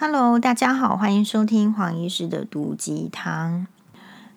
Hello，大家好，欢迎收听黄医师的毒鸡汤。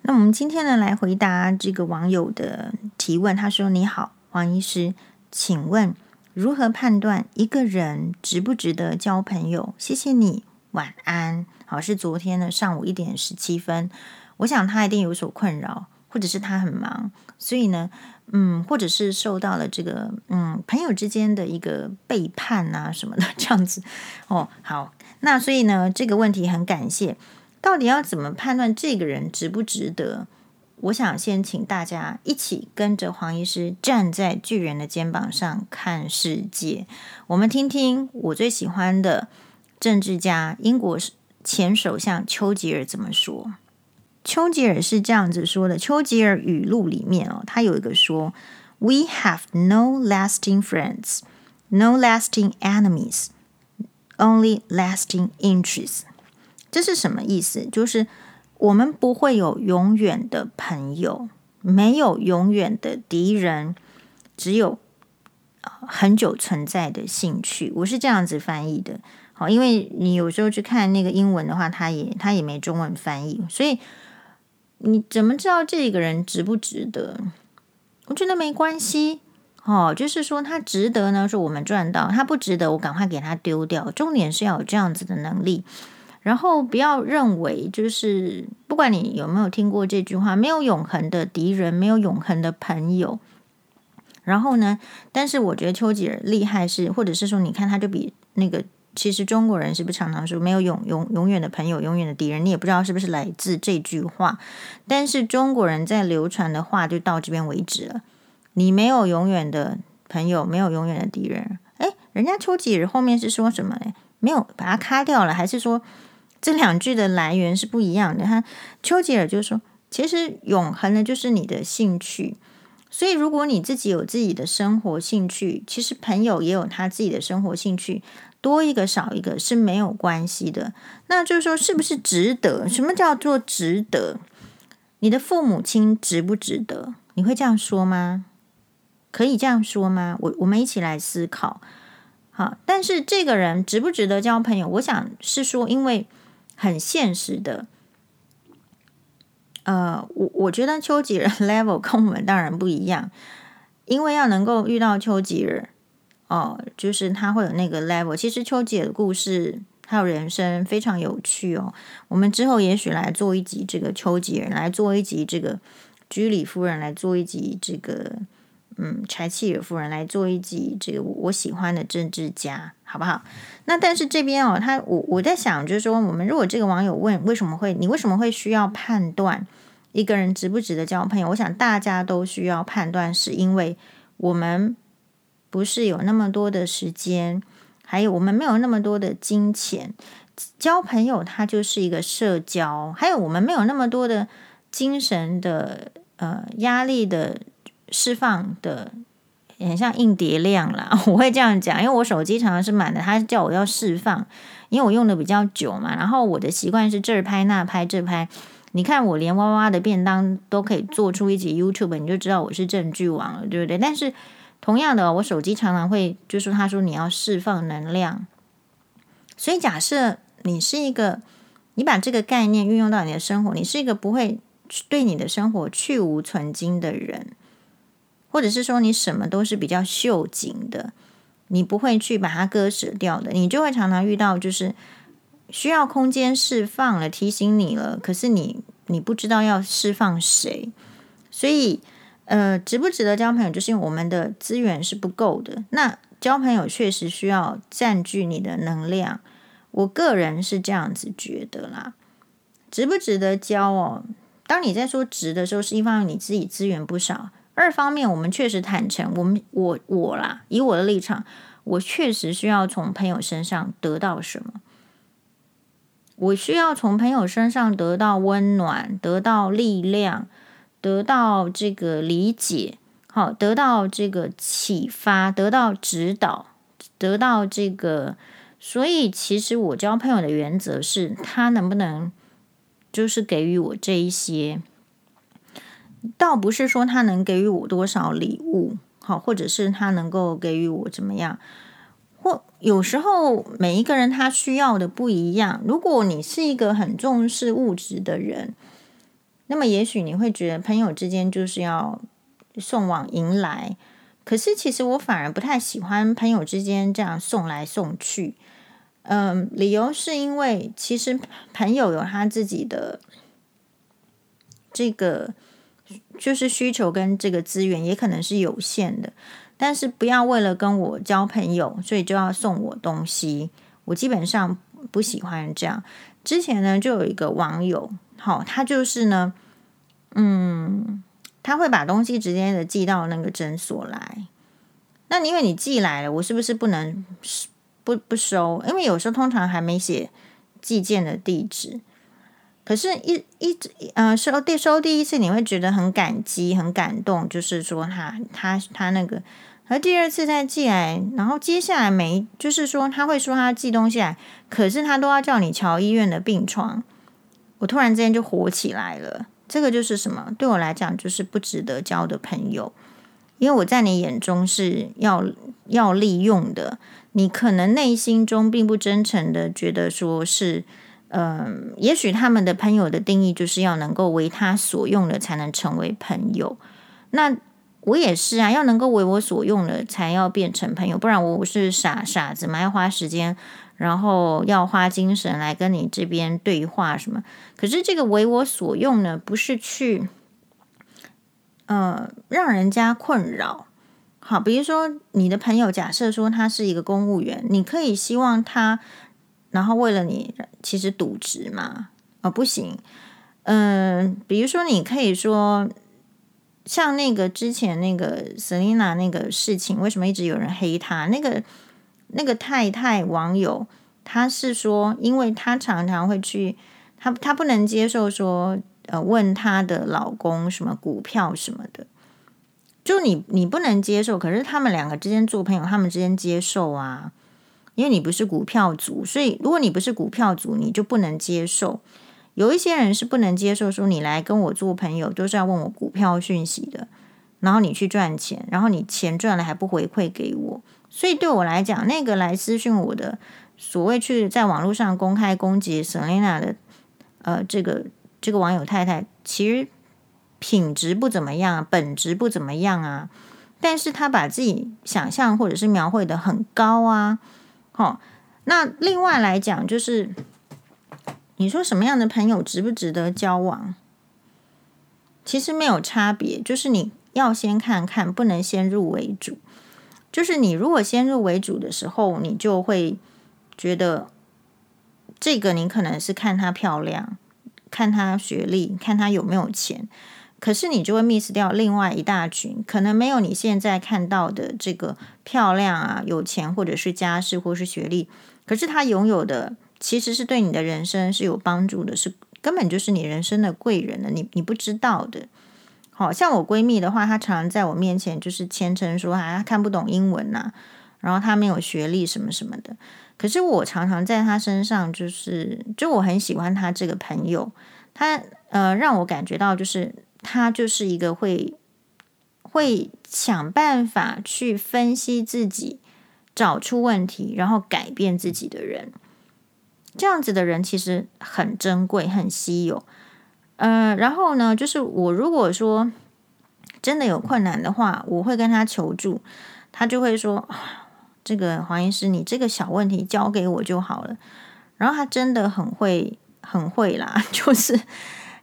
那我们今天呢，来回答这个网友的提问。他说：“你好，黄医师，请问如何判断一个人值不值得交朋友？谢谢你，晚安。”好，是昨天的上午一点十七分。我想他一定有所困扰，或者是他很忙，所以呢，嗯，或者是受到了这个嗯朋友之间的一个背叛啊什么的 这样子。哦，好。那所以呢，这个问题很感谢。到底要怎么判断这个人值不值得？我想先请大家一起跟着黄医师站在巨人的肩膀上看世界。我们听听我最喜欢的政治家英国前首相丘吉尔怎么说。丘吉尔是这样子说的：丘吉尔语录里面哦，他有一个说：“We have no lasting friends, no lasting enemies.” Only lasting interests，这是什么意思？就是我们不会有永远的朋友，没有永远的敌人，只有很久存在的兴趣。我是这样子翻译的。好，因为你有时候去看那个英文的话，它也它也没中文翻译，所以你怎么知道这个人值不值得？我觉得没关系。哦，就是说他值得呢，是我们赚到；他不值得，我赶快给他丢掉。重点是要有这样子的能力，然后不要认为就是不管你有没有听过这句话，没有永恒的敌人，没有永恒的朋友。然后呢，但是我觉得丘吉尔厉害是，或者是说，你看他就比那个，其实中国人是不是常常说没有永永永远的朋友，永远的敌人？你也不知道是不是来自这句话，但是中国人在流传的话就到这边为止了。你没有永远的朋友，没有永远的敌人。诶，人家丘吉尔后面是说什么呢？没有把它卡掉了，还是说这两句的来源是不一样的？他丘吉尔就说，其实永恒的就是你的兴趣。所以如果你自己有自己的生活兴趣，其实朋友也有他自己的生活兴趣，多一个少一个是没有关系的。那就是说，是不是值得？什么叫做值得？你的父母亲值不值得？你会这样说吗？可以这样说吗？我我们一起来思考。好，但是这个人值不值得交朋友？我想是说，因为很现实的。呃，我我觉得丘吉尔 level 跟我们当然不一样，因为要能够遇到丘吉尔，哦，就是他会有那个 level。其实丘吉尔的故事还有人生非常有趣哦。我们之后也许来做一集这个丘吉尔，来做一集这个居里夫人，来做一集这个。嗯，柴契尔夫人来做一集这个我喜欢的政治家，好不好？那但是这边哦，他我我在想，就是说，我们如果这个网友问为什么会你为什么会需要判断一个人值不值得交朋友？我想大家都需要判断，是因为我们不是有那么多的时间，还有我们没有那么多的金钱，交朋友它就是一个社交，还有我们没有那么多的精神的呃压力的。释放的很像硬碟量啦，我会这样讲，因为我手机常常是满的，他叫我要释放，因为我用的比较久嘛。然后我的习惯是这拍那拍这拍，你看我连娃娃的便当都可以做出一集 YouTube，你就知道我是证据王了，对不对？但是同样的，我手机常常会就说他说你要释放能量，所以假设你是一个，你把这个概念运用到你的生活，你是一个不会对你的生活去无存菁的人。或者是说你什么都是比较秀紧的，你不会去把它割舍掉的，你就会常常遇到就是需要空间释放了，提醒你了，可是你你不知道要释放谁，所以呃，值不值得交朋友，就是因为我们的资源是不够的。那交朋友确实需要占据你的能量，我个人是这样子觉得啦。值不值得交哦？当你在说值的时候，是一方面你自己资源不少。二方面，我们确实坦诚，我们我我啦，以我的立场，我确实需要从朋友身上得到什么？我需要从朋友身上得到温暖，得到力量，得到这个理解，好，得到这个启发，得到指导，得到这个。所以，其实我交朋友的原则是，他能不能就是给予我这一些。倒不是说他能给予我多少礼物，好，或者是他能够给予我怎么样，或有时候每一个人他需要的不一样。如果你是一个很重视物质的人，那么也许你会觉得朋友之间就是要送往迎来。可是其实我反而不太喜欢朋友之间这样送来送去。嗯，理由是因为其实朋友有他自己的这个就是需求跟这个资源，也可能是有限的。但是不要为了跟我交朋友，所以就要送我东西。我基本上不喜欢这样。之前呢，就有一个网友，好，他就是呢，嗯，他会把东西直接的寄到那个诊所来。那因为你寄来了，我是不是不能不不收？因为有时候通常还没写寄件的地址。可是一，一一呃收第收第一次，你会觉得很感激、很感动，就是说他他他那个。而第二次再寄来，然后接下来没，就是说他会说他寄东西来，可是他都要叫你瞧医院的病床。我突然之间就火起来了，这个就是什么？对我来讲就是不值得交的朋友，因为我在你眼中是要要利用的，你可能内心中并不真诚的觉得说是，嗯、也许他们的朋友的定义就是要能够为他所用的才能成为朋友，那。我也是啊，要能够为我所用的，才要变成朋友，不然我是傻傻子嘛，要花时间，然后要花精神来跟你这边对话什么。可是这个为我所用呢，不是去，呃，让人家困扰。好，比如说你的朋友，假设说他是一个公务员，你可以希望他，然后为了你，其实渎职嘛？哦，不行。嗯、比如说你可以说。像那个之前那个 Selina 那个事情，为什么一直有人黑她？那个那个太太网友，她是说，因为她常常会去，她她不能接受说，呃，问她的老公什么股票什么的，就你你不能接受，可是他们两个之间做朋友，他们之间接受啊，因为你不是股票族，所以如果你不是股票族，你就不能接受。有一些人是不能接受说，你来跟我做朋友都是要问我股票讯息的，然后你去赚钱，然后你钱赚了还不回馈给我，所以对我来讲，那个来私讯我的所谓去在网络上公开攻击 Selina 的呃这个这个网友太太，其实品质不怎么样，本质不怎么样啊，但是他把自己想象或者是描绘的很高啊，好，那另外来讲就是。你说什么样的朋友值不值得交往？其实没有差别，就是你要先看看，不能先入为主。就是你如果先入为主的时候，你就会觉得这个你可能是看她漂亮，看她学历，看她有没有钱，可是你就会 miss 掉另外一大群，可能没有你现在看到的这个漂亮啊、有钱，或者是家世，或是学历，可是他拥有的。其实是对你的人生是有帮助的，是根本就是你人生的贵人了，你你不知道的。好像我闺蜜的话，她常常在我面前就是谦称说，啊，她看不懂英文呐、然后她没有学历什么什么的。可是我常常在她身上，就是就我很喜欢她这个朋友，她呃让我感觉到就是她就是一个会会想办法去分析自己，找出问题，然后改变自己的人。这样子的人其实很珍贵、很稀有。呃，然后呢，就是我如果说真的有困难的话，我会跟他求助，他就会说：“这个黄医师，你这个小问题交给我就好了。”然后他真的很会、很会啦，就是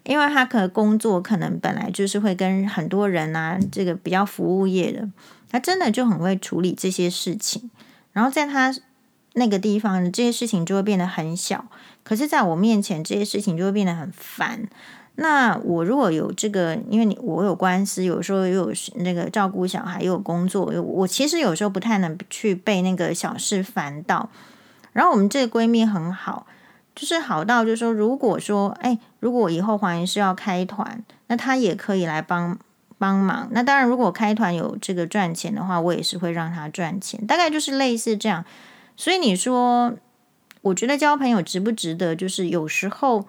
因为他可工作可能本来就是会跟很多人啊，这个比较服务业的，他真的就很会处理这些事情。然后在他。那个地方，这些事情就会变得很小，可是在我面前，这些事情就会变得很烦。那我如果有这个，因为你我有官司，有时候又有那个照顾小孩，又有工作，我其实有时候不太能去被那个小事烦到。然后我们这个闺蜜很好，就是好到就是说，如果说，哎，如果以后黄医师要开团，那她也可以来帮帮忙。那当然，如果开团有这个赚钱的话，我也是会让她赚钱。大概就是类似这样。所以你说，我觉得交朋友值不值得？就是有时候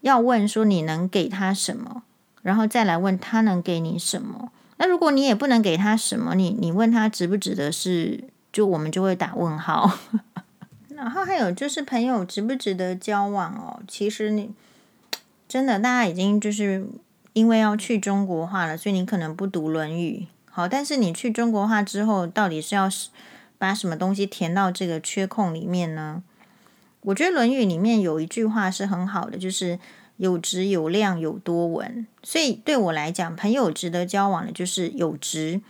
要问说你能给他什么，然后再来问他能给你什么。那如果你也不能给他什么，你你问他值不值得是就我们就会打问号。然后还有就是朋友值不值得交往哦？其实你真的大家已经就是因为要去中国化了，所以你可能不读《论语》。好，但是你去中国化之后，到底是要把什么东西填到这个缺空里面呢？我觉得《论语》里面有一句话是很好的，就是有直有量有多闻。所以对我来讲，朋友值得交往的就是有直，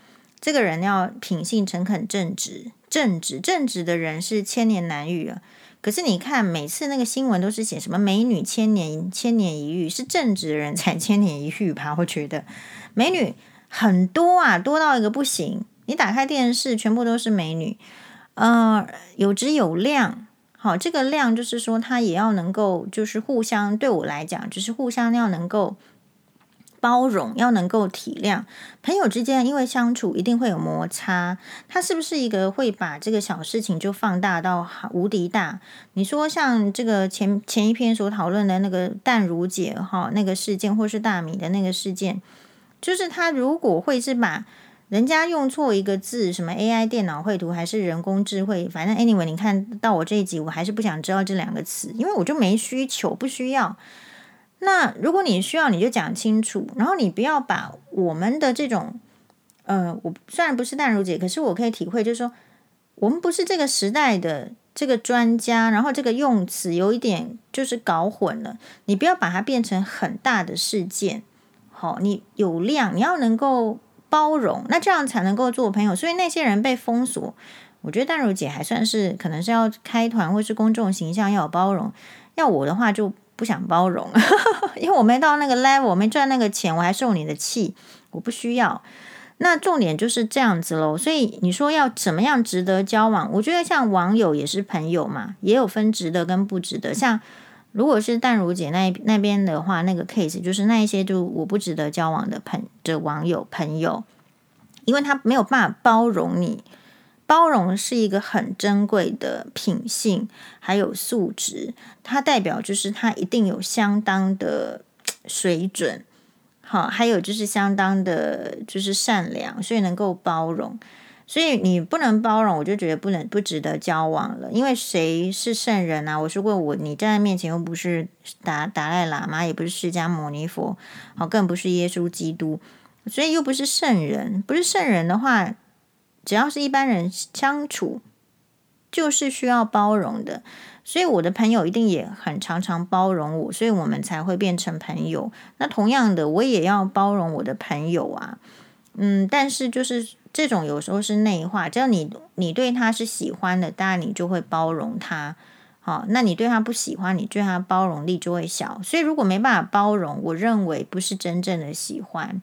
这个人要品性诚恳正直。正直正直的人是千年难遇啊！可是你看，每次那个新闻都是写什么美女千年千年一遇，是正直的人才千年一遇吧？我觉得美女很多啊，多到一个不行。你打开电视，全部都是美女。呃，有直有量，好，这个量就是说，他也要能够，就是互相对我来讲，就是互相要能够。包容要能够体谅朋友之间，因为相处一定会有摩擦。他是不是一个会把这个小事情就放大到无敌大？你说像这个前前一篇所讨论的那个淡如姐哈那个事件，或是大米的那个事件，就是他如果会是把人家用错一个字，什么 AI 电脑绘图还是人工智慧，反正 anyway，你看到我这一集，我还是不想知道这两个词，因为我就没需求，不需要。那如果你需要，你就讲清楚，然后你不要把我们的这种，呃，我虽然不是淡如姐，可是我可以体会，就是说我们不是这个时代的这个专家，然后这个用词有一点就是搞混了，你不要把它变成很大的事件，好，你有量，你要能够包容，那这样才能够做朋友。所以那些人被封锁，我觉得淡如姐还算是可能是要开团或是公众形象要有包容，要我的话就。不想包容，因为我没到那个 level，我没赚那个钱，我还受你的气，我不需要。那重点就是这样子喽。所以你说要怎么样值得交往？我觉得像网友也是朋友嘛，也有分值得跟不值得。像如果是淡如姐那那边的话，那个 case 就是那一些就我不值得交往的朋的网友朋友，因为他没有办法包容你。包容是一个很珍贵的品性，还有素质，它代表就是它一定有相当的水准，好，还有就是相当的，就是善良，所以能够包容。所以你不能包容，我就觉得不能不值得交往了。因为谁是圣人啊？我说过，我你站在面前又不是达达赖喇嘛，也不是释迦牟尼佛，好，更不是耶稣基督，所以又不是圣人。不是圣人的话。只要是一般人相处，就是需要包容的，所以我的朋友一定也很常常包容我，所以我们才会变成朋友。那同样的，我也要包容我的朋友啊，嗯，但是就是这种有时候是内化，只要你你对他是喜欢的，当然你就会包容他。好，那你对他不喜欢，你对他包容力就会小。所以如果没办法包容，我认为不是真正的喜欢。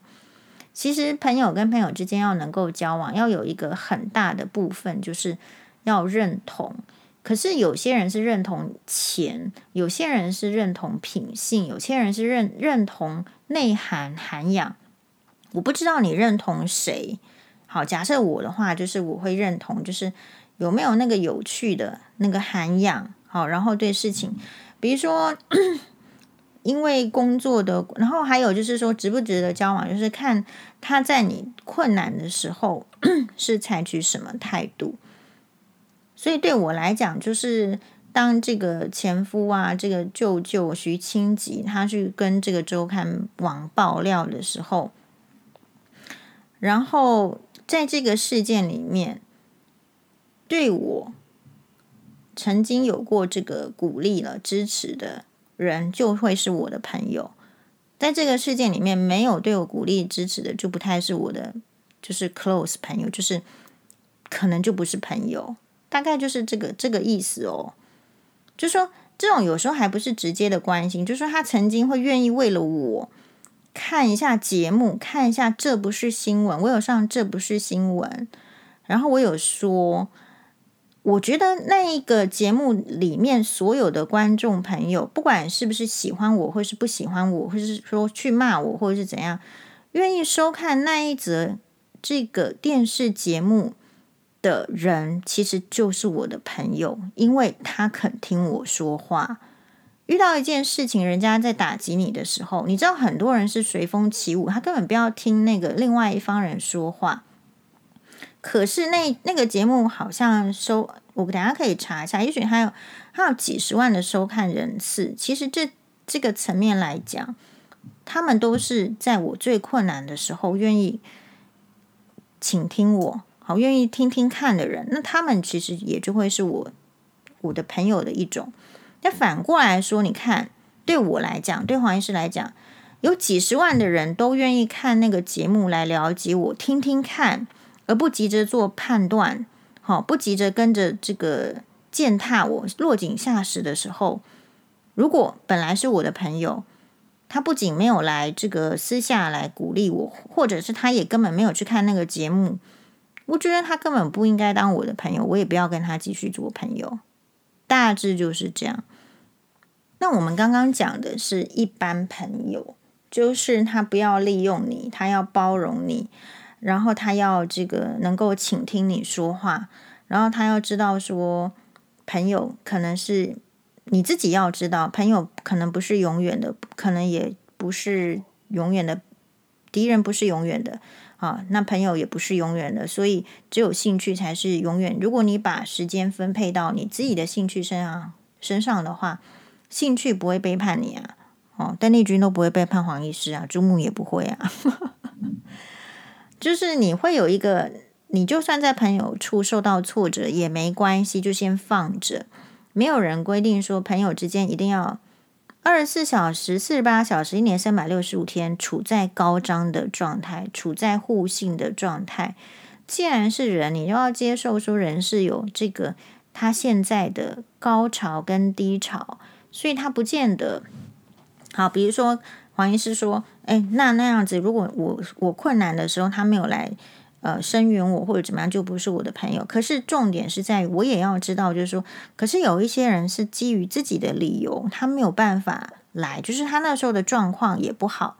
其实朋友跟朋友之间要能够交往，要有一个很大的部分，就是要认同。可是有些人是认同钱，有些人是认同品性，有些人是认认同内涵涵养。我不知道你认同谁。好，假设我的话，就是我会认同，就是有没有那个有趣的那个涵养。好，然后对事情，比如说。因为工作的，然后还有就是说值不值得交往，就是看他在你困难的时候是采取什么态度。所以对我来讲，就是当这个前夫啊，这个舅舅徐清吉，他去跟这个周刊网爆料的时候，然后在这个事件里面，对我曾经有过这个鼓励了、支持的。人就会是我的朋友，在这个事件里面，没有对我鼓励支持的，就不太是我的，就是 close 朋友，就是可能就不是朋友，大概就是这个这个意思哦。就说这种有时候还不是直接的关心，就说他曾经会愿意为了我看一下节目，看一下这不是新闻，我有上这不是新闻，然后我有说。我觉得那一个节目里面所有的观众朋友，不管是不是喜欢我，或是不喜欢我，或是说去骂我，或者是怎样，愿意收看那一则这个电视节目的人，其实就是我的朋友，因为他肯听我说话。遇到一件事情，人家在打击你的时候，你知道很多人是随风起舞，他根本不要听那个另外一方人说话。可是那那个节目好像收，我等下可以查一下，也许还有还有几十万的收看人次。其实这这个层面来讲，他们都是在我最困难的时候愿意倾听我，好愿意听听看的人。那他们其实也就会是我我的朋友的一种。那反过来说，你看，对我来讲，对黄医师来讲，有几十万的人都愿意看那个节目来了解我，听听看。而不急着做判断，好，不急着跟着这个践踏我落井下石的时候，如果本来是我的朋友，他不仅没有来这个私下来鼓励我，或者是他也根本没有去看那个节目，我觉得他根本不应该当我的朋友，我也不要跟他继续做朋友。大致就是这样。那我们刚刚讲的是一般朋友，就是他不要利用你，他要包容你。然后他要这个能够倾听你说话，然后他要知道说，朋友可能是你自己要知道，朋友可能不是永远的，可能也不是永远的，敌人不是永远的啊，那朋友也不是永远的，所以只有兴趣才是永远。如果你把时间分配到你自己的兴趣身上身上的话，兴趣不会背叛你啊，哦，邓丽君都不会背叛黄医师啊，朱木也不会啊。就是你会有一个，你就算在朋友处受到挫折也没关系，就先放着。没有人规定说朋友之间一定要二十四小时、四十八小时、一年三百六十五天处在高涨的状态，处在互信的状态。既然是人，你就要接受说人是有这个他现在的高潮跟低潮，所以他不见得好。比如说。黄医师说：“哎，那那样子，如果我我困难的时候，他没有来呃声援我或者怎么样，就不是我的朋友。可是重点是在于，我也要知道，就是说，可是有一些人是基于自己的理由，他没有办法来，就是他那时候的状况也不好。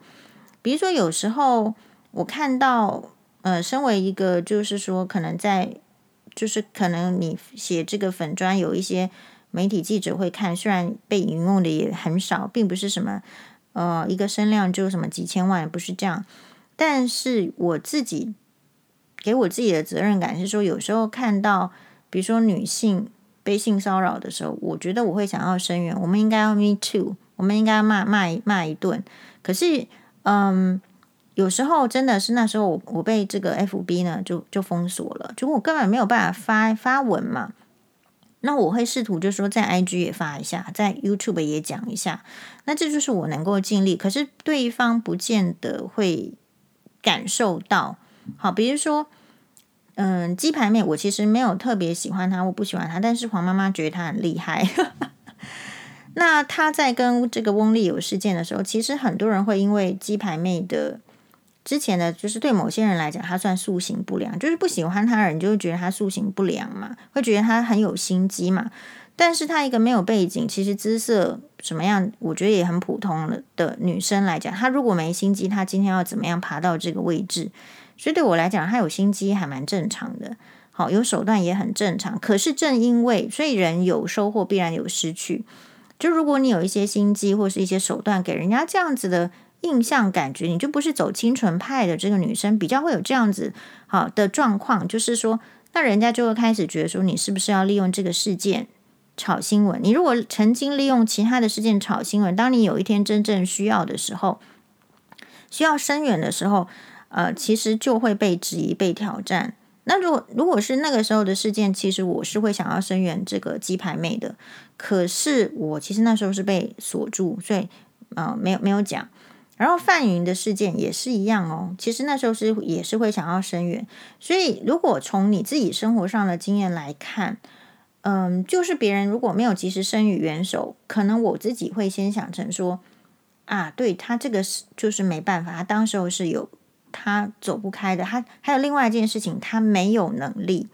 比如说，有时候我看到，呃，身为一个，就是说，可能在，就是可能你写这个粉专，有一些媒体记者会看，虽然被引用的也很少，并不是什么。”呃，一个声量就什么几千万，不是这样。但是我自己给我自己的责任感是说，有时候看到，比如说女性被性骚扰的时候，我觉得我会想要声援，我们应该要 me too，我们应该要骂骂一骂一顿。可是，嗯，有时候真的是那时候我我被这个 FB 呢就就封锁了，就我根本没有办法发发文嘛。那我会试图就说，在 IG 也发一下，在 YouTube 也讲一下。那这就是我能够尽力，可是对方不见得会感受到。好，比如说，嗯，鸡排妹，我其实没有特别喜欢她，我不喜欢她，但是黄妈妈觉得她很厉害。那她在跟这个翁立友事件的时候，其实很多人会因为鸡排妹的。之前呢，就是对某些人来讲，她算塑形不良，就是不喜欢她的人，就会觉得她塑形不良嘛，会觉得她很有心机嘛。但是她一个没有背景，其实姿色什么样，我觉得也很普通的女生来讲，她如果没心机，她今天要怎么样爬到这个位置？所以对我来讲，她有心机还蛮正常的，好，有手段也很正常。可是正因为，所以人有收获必然有失去。就如果你有一些心机或是一些手段，给人家这样子的。印象感觉你就不是走清纯派的这个女生，比较会有这样子好的状况，就是说，那人家就会开始觉得说，你是不是要利用这个事件炒新闻？你如果曾经利用其他的事件炒新闻，当你有一天真正需要的时候，需要声援的时候，呃，其实就会被质疑、被挑战。那如果如果是那个时候的事件，其实我是会想要声援这个鸡排妹的，可是我其实那时候是被锁住，所以呃，没有没有讲。然后范云的事件也是一样哦，其实那时候是也是会想要声援，所以如果从你自己生活上的经验来看，嗯，就是别人如果没有及时伸予援手，可能我自己会先想成说，啊，对他这个是就是没办法，他当时候是有他走不开的，他还有另外一件事情，他没有能力。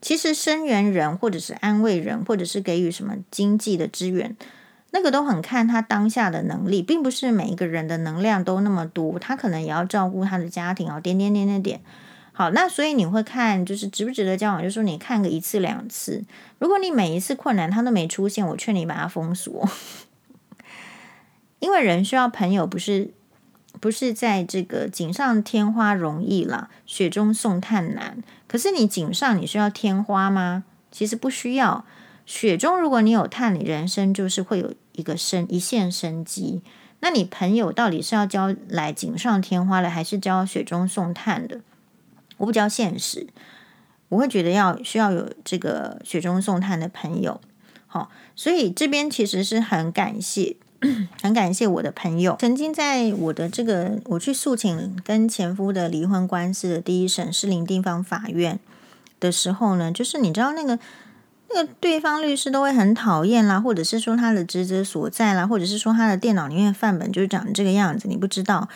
其实声援人或者是安慰人，或者是给予什么经济的支援。那个都很看他当下的能力，并不是每一个人的能量都那么多，他可能也要照顾他的家庭哦，点点点点点。好，那所以你会看，就是值不值得交往，就是说你看个一次两次。如果你每一次困难他都没出现，我劝你把他封锁，因为人需要朋友，不是不是在这个锦上添花容易了，雪中送炭难。可是你锦上你需要添花吗？其实不需要。雪中如果你有炭，你人生就是会有一个生一线生机。那你朋友到底是要交来锦上添花的，还是交雪中送炭的？我比较现实，我会觉得要需要有这个雪中送炭的朋友。好，所以这边其实是很感谢。很感谢我的朋友，曾经在我的这个我去诉请跟前夫的离婚官司的第一审士林地方法院的时候呢，就是你知道那个那个对方律师都会很讨厌啦，或者是说他的职责所在啦，或者是说他的电脑里面范本就是长这个样子，你不知道，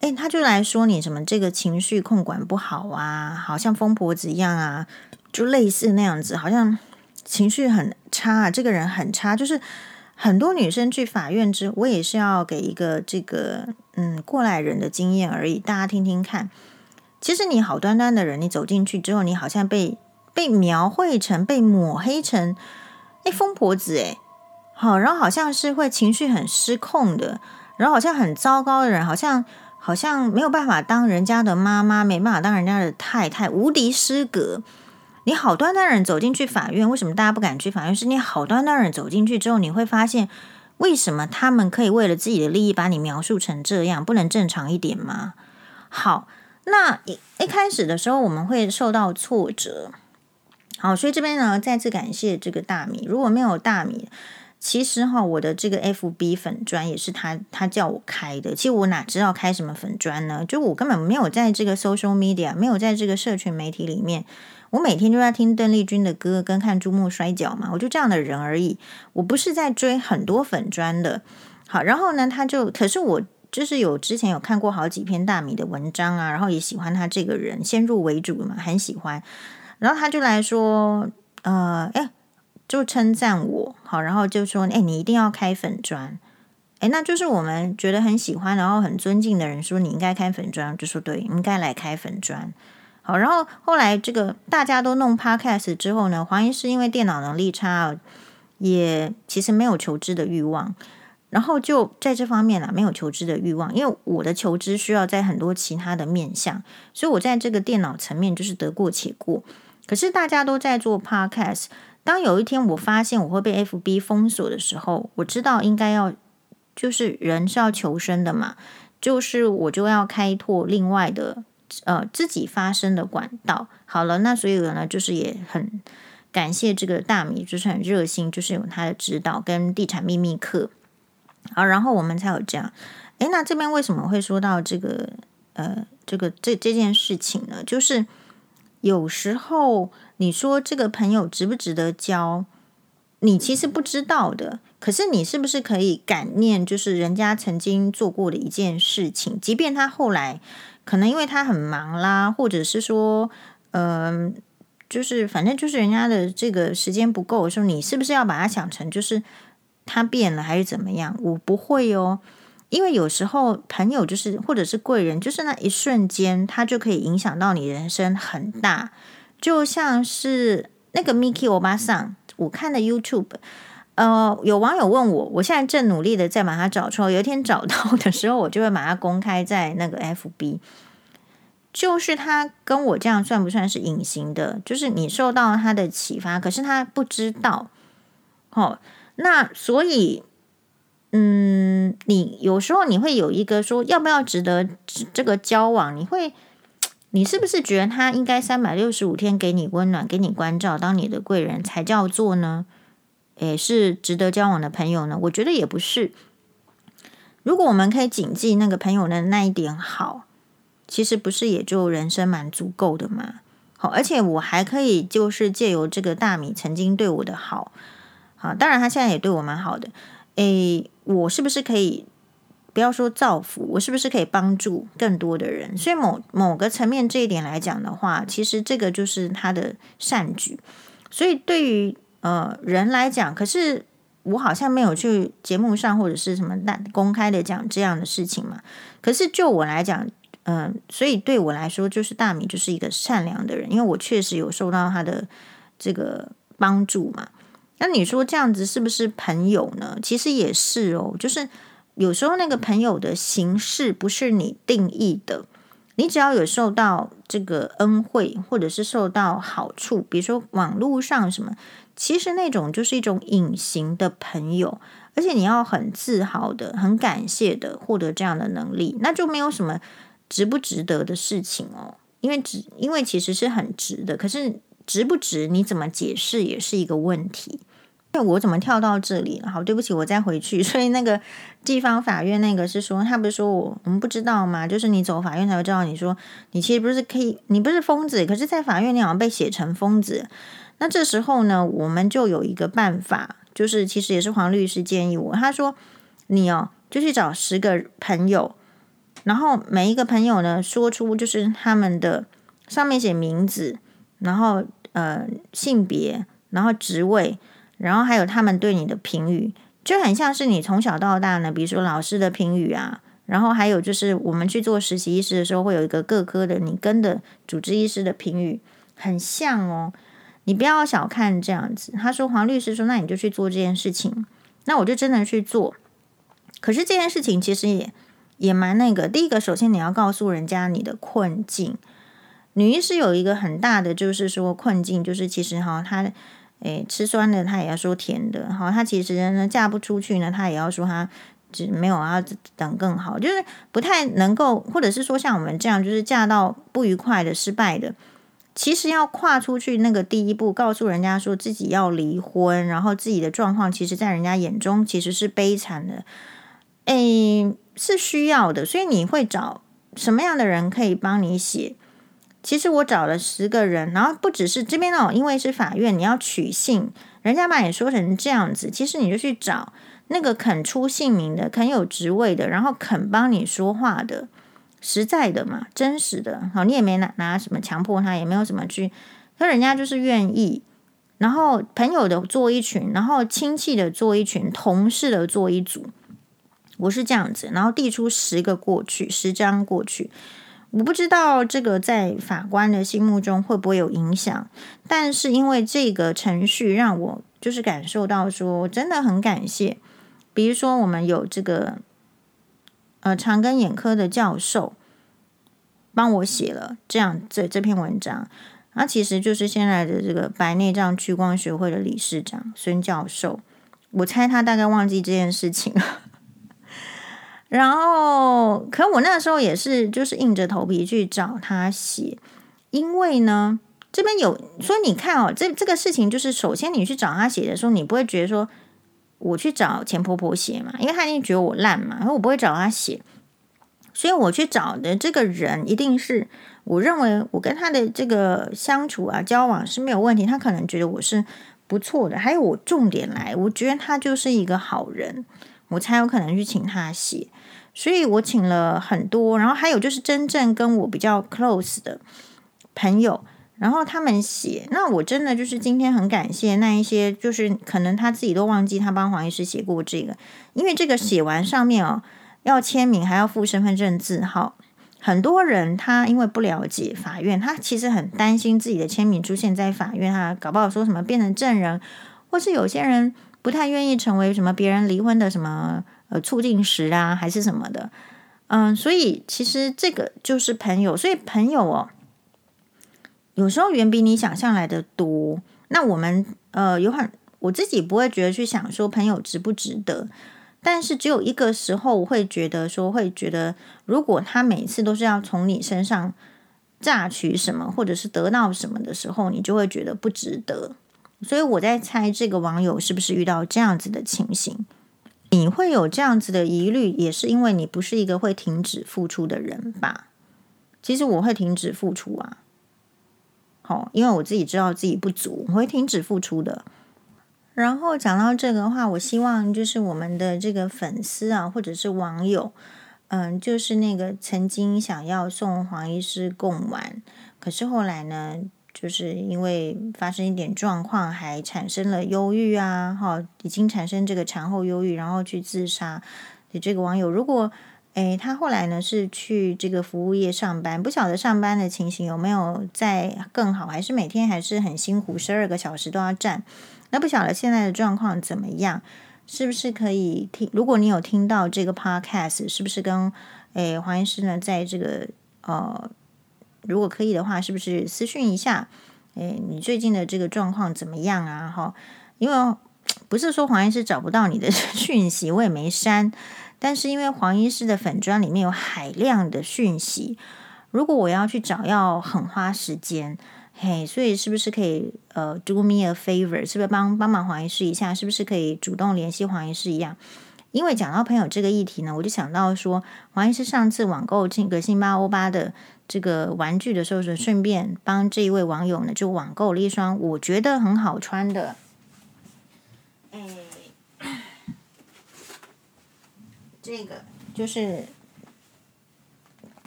诶，他就来说你什么这个情绪控管不好啊，好像疯婆子一样啊，就类似那样子，好像情绪很差，这个人很差，就是。很多女生去法院之，我也是要给一个这个嗯过来人的经验而已，大家听听看。其实你好端端的人，你走进去之后，你好像被被描绘成、被抹黑成哎疯婆子哎，好，然后好像是会情绪很失控的，然后好像很糟糕的人，好像好像没有办法当人家的妈妈，没办法当人家的太太，无敌失格。你好端端人走进去法院，为什么大家不敢去法院？是你好端端人走进去之后，你会发现，为什么他们可以为了自己的利益把你描述成这样？不能正常一点吗？好，那一一开始的时候，我们会受到挫折。好，所以这边呢，再次感谢这个大米。如果没有大米，其实哈，我的这个 FB 粉砖也是他他叫我开的。其实我哪知道开什么粉砖呢？就我根本没有在这个 social media，没有在这个社群媒体里面。我每天就在听邓丽君的歌，跟看珠穆摔跤嘛，我就这样的人而已。我不是在追很多粉砖的。好，然后呢，他就可是我就是有之前有看过好几篇大米的文章啊，然后也喜欢他这个人，先入为主嘛，很喜欢。然后他就来说，呃，哎，就称赞我，好，然后就说，哎，你一定要开粉砖，哎，那就是我们觉得很喜欢，然后很尊敬的人说你应该开粉砖，就说对，应该来开粉砖。然后后来这个大家都弄 Podcast 之后呢，黄医师因为电脑能力差，也其实没有求知的欲望，然后就在这方面啊，没有求知的欲望，因为我的求知需要在很多其他的面向，所以我在这个电脑层面就是得过且过。可是大家都在做 Podcast，当有一天我发现我会被 FB 封锁的时候，我知道应该要就是人是要求生的嘛，就是我就要开拓另外的。呃，自己发声的管道。好了，那所以呢，就是也很感谢这个大米，就是很热心，就是有他的指导跟地产秘密课。好，然后我们才有这样。诶，那这边为什么会说到这个？呃，这个这这件事情呢？就是有时候你说这个朋友值不值得交，你其实不知道的。可是你是不是可以感念，就是人家曾经做过的一件事情，即便他后来。可能因为他很忙啦，或者是说，嗯、就是反正就是人家的这个时间不够的时候，你是不是要把它想成就是他变了还是怎么样？我不会哦，因为有时候朋友就是或者是贵人，就是那一瞬间，他就可以影响到你人生很大。就像是那个 Miki 欧巴桑，我看的 YouTube。呃，有网友问我，我现在正努力的在把它找出来。有一天找到的时候，我就会把它公开在那个 FB。就是他跟我这样算不算是隐形的？就是你受到他的启发，可是他不知道。哦，那所以，嗯，你有时候你会有一个说要不要值得这个交往？你会，你是不是觉得他应该三百六十五天给你温暖，给你关照，当你的贵人才叫做呢？也是值得交往的朋友呢？我觉得也不是。如果我们可以谨记那个朋友的那一点好，其实不是也就人生蛮足够的嘛？好，而且我还可以就是借由这个大米曾经对我的好，好，当然他现在也对我蛮好的。诶，我是不是可以不要说造福，我是不是可以帮助更多的人？所以某某个层面这一点来讲的话，其实这个就是他的善举。所以对于呃，人来讲，可是我好像没有去节目上或者是什么大公开的讲这样的事情嘛。可是就我来讲，嗯、所以对我来说，就是大米就是一个善良的人，因为我确实有受到他的这个帮助嘛。那你说这样子是不是朋友呢？其实也是哦，就是有时候那个朋友的形式不是你定义的，你只要有受到这个恩惠，或者是受到好处，比如说网络上什么，其实那种就是一种隐形的朋友，而且你要很自豪的、很感谢的获得这样的能力，那就没有什么值不值得的事情哦，因为值，因为其实是很值的，可是值不值，你怎么解释也是一个问题。那我怎么跳到这里了？好，对不起，我再回去。所以那个地方法院那个是说，他不是说我我们不知道吗？就是你走法院才会知道。你说你其实不是可以，你不是疯子，可是在法院你好像被写成疯子。那这时候呢，我们就有一个办法，就是其实也是黄律师建议我，他说你哦，就去找十个朋友，然后每一个朋友呢说出就是他们的上面写名字，然后呃性别，然后职位。然后还有他们对你的评语，就很像是你从小到大呢，比如说老师的评语啊，然后还有就是我们去做实习医师的时候，会有一个各科的你跟的主治医师的评语，很像哦。你不要小看这样子。他说黄律师说，那你就去做这件事情，那我就真的去做。可是这件事情其实也也蛮那个。第一个，首先你要告诉人家你的困境。女医师有一个很大的就是说困境，就是其实哈她。诶，吃酸的他也要说甜的，好，他其实呢嫁不出去呢，他也要说他只没有要等更好，就是不太能够，或者是说像我们这样，就是嫁到不愉快的、失败的，其实要跨出去那个第一步，告诉人家说自己要离婚，然后自己的状况，其实在人家眼中其实是悲惨的，诶，是需要的，所以你会找什么样的人可以帮你写？其实我找了十个人，然后不只是这边哦，因为是法院，你要取信，人家把你说成这样子，其实你就去找那个肯出姓名的、肯有职位的，然后肯帮你说话的，实在的嘛，真实的。好，你也没拿拿什么强迫他，也没有什么去，那人家就是愿意。然后朋友的做一群，然后亲戚的做一群，同事的做一组，我是这样子，然后递出十个过去，十张过去。我不知道这个在法官的心目中会不会有影响，但是因为这个程序让我就是感受到说，真的很感谢。比如说，我们有这个呃长庚眼科的教授帮我写了这样这这篇文章，他其实就是现在的这个白内障屈光学会的理事长孙教授。我猜他大概忘记这件事情了。然后，可我那时候也是，就是硬着头皮去找他写，因为呢，这边有，所以你看哦，这这个事情就是，首先你去找他写的时候，你不会觉得说我去找钱婆婆写嘛，因为他一定觉得我烂嘛，然后我不会找他写，所以我去找的这个人一定是我认为我跟他的这个相处啊、交往是没有问题，他可能觉得我是不错的，还有我重点来，我觉得他就是一个好人。我才有可能去请他写，所以我请了很多，然后还有就是真正跟我比较 close 的朋友，然后他们写，那我真的就是今天很感谢那一些，就是可能他自己都忘记他帮黄医师写过这个，因为这个写完上面哦要签名，还要附身份证字号，很多人他因为不了解法院，他其实很担心自己的签名出现在法院，他搞不好说什么变成证人，或是有些人。不太愿意成为什么别人离婚的什么呃促进师啊，还是什么的，嗯，所以其实这个就是朋友，所以朋友哦，有时候远比你想象来的多。那我们呃有很我自己不会觉得去想说朋友值不值得，但是只有一个时候我会觉得说会觉得，如果他每次都是要从你身上榨取什么，或者是得到什么的时候，你就会觉得不值得。所以我在猜，这个网友是不是遇到这样子的情形？你会有这样子的疑虑，也是因为你不是一个会停止付出的人吧？其实我会停止付出啊，好，因为我自己知道自己不足，我会停止付出的。然后讲到这个话，我希望就是我们的这个粉丝啊，或者是网友，嗯，就是那个曾经想要送黄医师贡丸，可是后来呢，就是因为发生一点状况，还产生了忧郁啊，哈，已经产生这个产后忧郁，然后去自杀的这个网友，如果诶他后来呢是去这个服务业上班，不晓得上班的情形有没有再更好，还是每天还是很辛苦，十二个小时都要站，那不晓得现在的状况怎么样？是不是可以听？如果你有听到这个 podcast，是不是跟诶黄医师呢，在这个呃，如果可以的话，是不是私讯一下？诶，你最近的这个状况怎么样啊？哈，因为不是说黄医师找不到你的 讯息，我也没删，但是因为黄医师的粉专里面有海量的讯息，如果我要去找，要很花时间。嘿，所以是不是可以呃，do me a favor，是不是帮帮忙黄医师一下？是不是可以主动联系黄医师一样？因为讲到朋友这个议题呢，我就想到说，黄医师上次网购这个辛巴欧巴的这个玩具的时候，是顺便帮这一位网友呢，就网购了一双我觉得很好穿的，哎，这个就是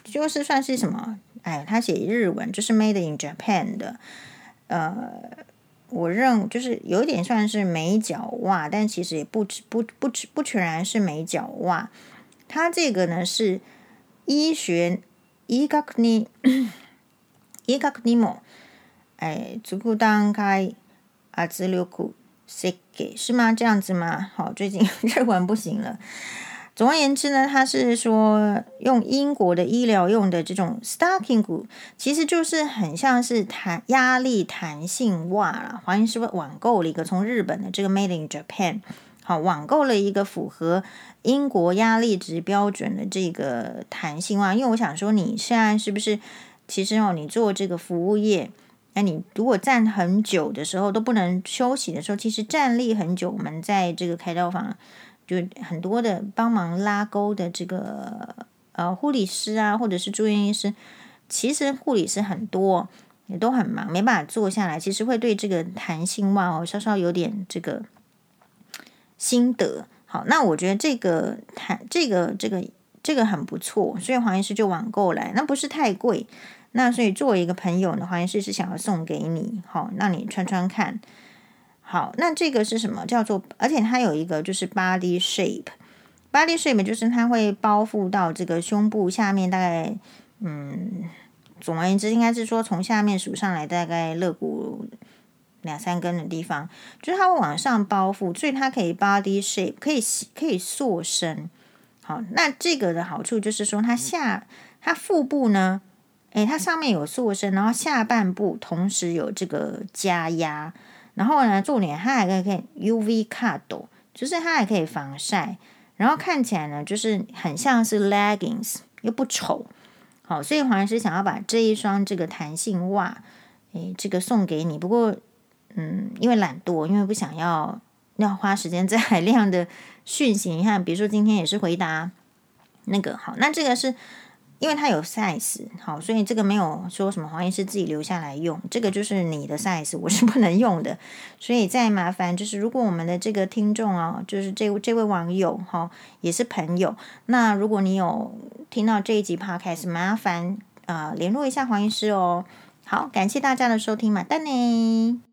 就是算是什么？哎，他写日文，就是 Made in Japan 的，呃，我认就是有一点算是美脚袜，但其实也不不不不全然是美脚袜。它这个呢是医学医学に医学にも哎，足段阶圧力设计是吗？这样子吗？好，最近日文不行了。 总而言之呢，他是说用英国的医疗用的这种 stocking，其实就是很像是弹压力弹性袜啦。黄医师网购了一个从日本的这个 Made in Japan，好，网购了一个符合英国压力值标准的这个弹性袜。因为我想说，你现在是不是其实哦，你做这个服务业，那你如果站很久的时候都不能休息的时候，其实站立很久，我们在这个开刀房。就很多的帮忙拉钩的这个呃护理师啊，或者是住院医师，其实护理师很多也都很忙，没办法坐下来。其实会对这个弹性袜哦稍稍有点这个心得。好，那我觉得这个弹这个这个这个很不错，所以黄医师就网购来，那不是太贵。那所以作为一个朋友呢，黄医师是想要送给你，好，让你穿穿看。好，那这个是什么？叫做，而且它有一个就是 body shape，body shape 就是它会包覆到这个胸部下面，大概嗯，总而言之，应该是说从下面数上来，大概肋骨两三根的地方，就是它会往上包覆，所以它可以 body shape，可以可以塑身。好，那这个的好处就是说，它下它腹部呢，诶，它上面有塑身，然后下半部同时有这个加压。然后呢，重点它还可以可以 UV cut，就是它还可以防晒，然后看起来呢，就是很像是 leggings，又不丑。好，所以黄医师想要把这一双这个弹性袜，诶，这个送给你。不过，嗯，因为懒惰，因为不想要要花时间在海量的讯息。你看，比如说今天也是回答那个好，那这个是。因为它有 size 好，所以这个没有说什么黄医师自己留下来用，这个就是你的 size，我是不能用的。所以再麻烦就是，如果我们的这个听众啊，就是这这位网友哈，也是朋友，那如果你有听到这一集 podcast，麻烦啊、呃、联络一下黄医师哦。好，感谢大家的收听，马丹尼。